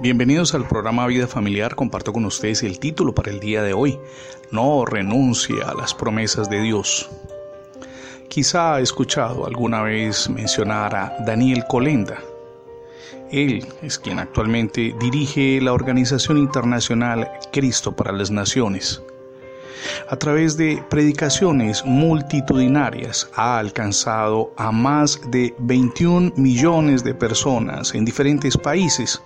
Bienvenidos al programa Vida Familiar. Comparto con ustedes el título para el día de hoy. No renuncie a las promesas de Dios. Quizá ha escuchado alguna vez mencionar a Daniel Colenda. Él es quien actualmente dirige la organización internacional Cristo para las Naciones. A través de predicaciones multitudinarias ha alcanzado a más de 21 millones de personas en diferentes países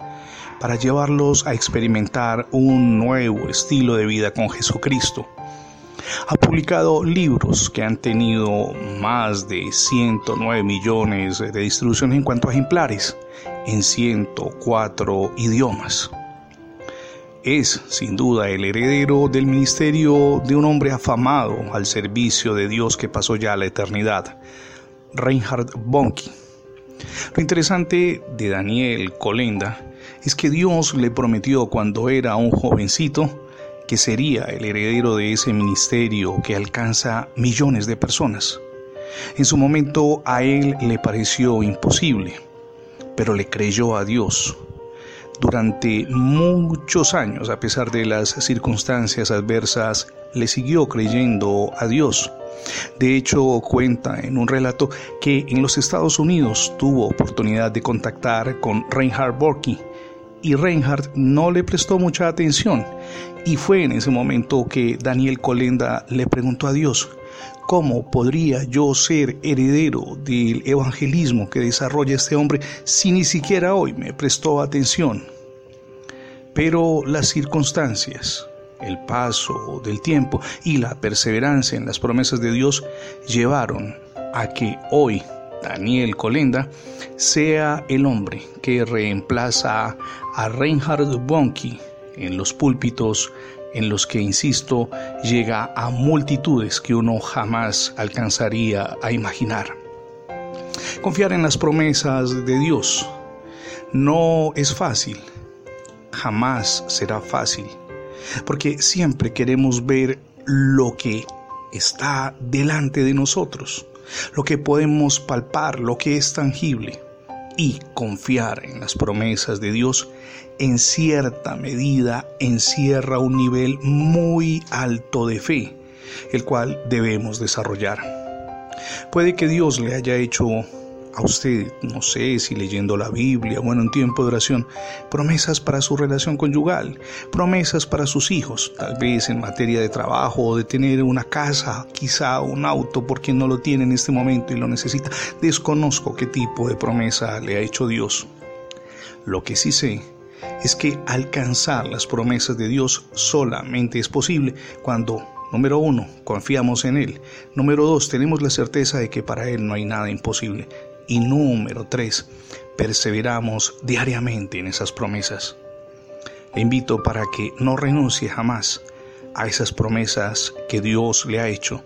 para llevarlos a experimentar un nuevo estilo de vida con Jesucristo. Ha publicado libros que han tenido más de 109 millones de distribuciones en cuanto a ejemplares en 104 idiomas. Es, sin duda, el heredero del ministerio de un hombre afamado al servicio de Dios que pasó ya a la eternidad, Reinhard Bonnke. Lo interesante de Daniel Colenda es que Dios le prometió cuando era un jovencito que sería el heredero de ese ministerio que alcanza millones de personas. En su momento a él le pareció imposible, pero le creyó a Dios. Durante muchos años, a pesar de las circunstancias adversas, le siguió creyendo a Dios. De hecho, cuenta en un relato que en los Estados Unidos tuvo oportunidad de contactar con Reinhard Borky, y Reinhardt no le prestó mucha atención y fue en ese momento que Daniel Colenda le preguntó a Dios, ¿cómo podría yo ser heredero del evangelismo que desarrolla este hombre si ni siquiera hoy me prestó atención? Pero las circunstancias, el paso del tiempo y la perseverancia en las promesas de Dios llevaron a que hoy Daniel Colenda, sea el hombre que reemplaza a Reinhard Bonnke en los púlpitos en los que, insisto, llega a multitudes que uno jamás alcanzaría a imaginar. Confiar en las promesas de Dios no es fácil, jamás será fácil, porque siempre queremos ver lo que está delante de nosotros lo que podemos palpar, lo que es tangible, y confiar en las promesas de Dios en cierta medida encierra un nivel muy alto de fe, el cual debemos desarrollar. Puede que Dios le haya hecho a usted, no sé si leyendo la Biblia, bueno, en tiempo de oración, promesas para su relación conyugal, promesas para sus hijos, tal vez en materia de trabajo o de tener una casa, quizá un auto, porque no lo tiene en este momento y lo necesita. Desconozco qué tipo de promesa le ha hecho Dios. Lo que sí sé es que alcanzar las promesas de Dios solamente es posible cuando Número uno, confiamos en Él. Número dos, tenemos la certeza de que para Él no hay nada imposible. Y número tres, perseveramos diariamente en esas promesas. Le invito para que no renuncie jamás a esas promesas que Dios le ha hecho,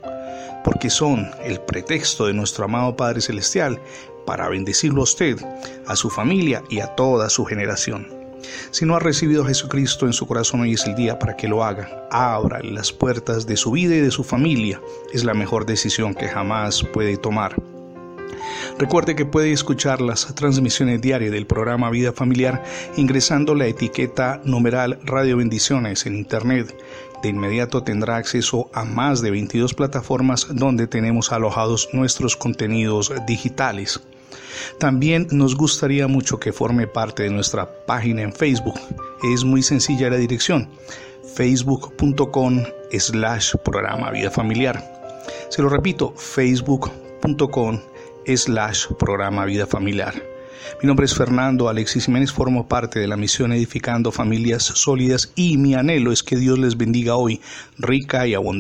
porque son el pretexto de nuestro amado Padre Celestial para bendecirlo a usted, a su familia y a toda su generación. Si no ha recibido a Jesucristo en su corazón, hoy es el día para que lo haga. Abra las puertas de su vida y de su familia. Es la mejor decisión que jamás puede tomar. Recuerde que puede escuchar las transmisiones diarias del programa Vida Familiar ingresando la etiqueta numeral Radio Bendiciones en Internet. De inmediato tendrá acceso a más de 22 plataformas donde tenemos alojados nuestros contenidos digitales. También nos gustaría mucho que forme parte de nuestra página en Facebook. Es muy sencilla la dirección facebook.com slash programa vida familiar. Se lo repito, facebook.com slash programa Vida Familiar. Mi nombre es Fernando Alexis Jiménez, formo parte de la misión Edificando Familias Sólidas y mi anhelo es que Dios les bendiga hoy rica y abundante.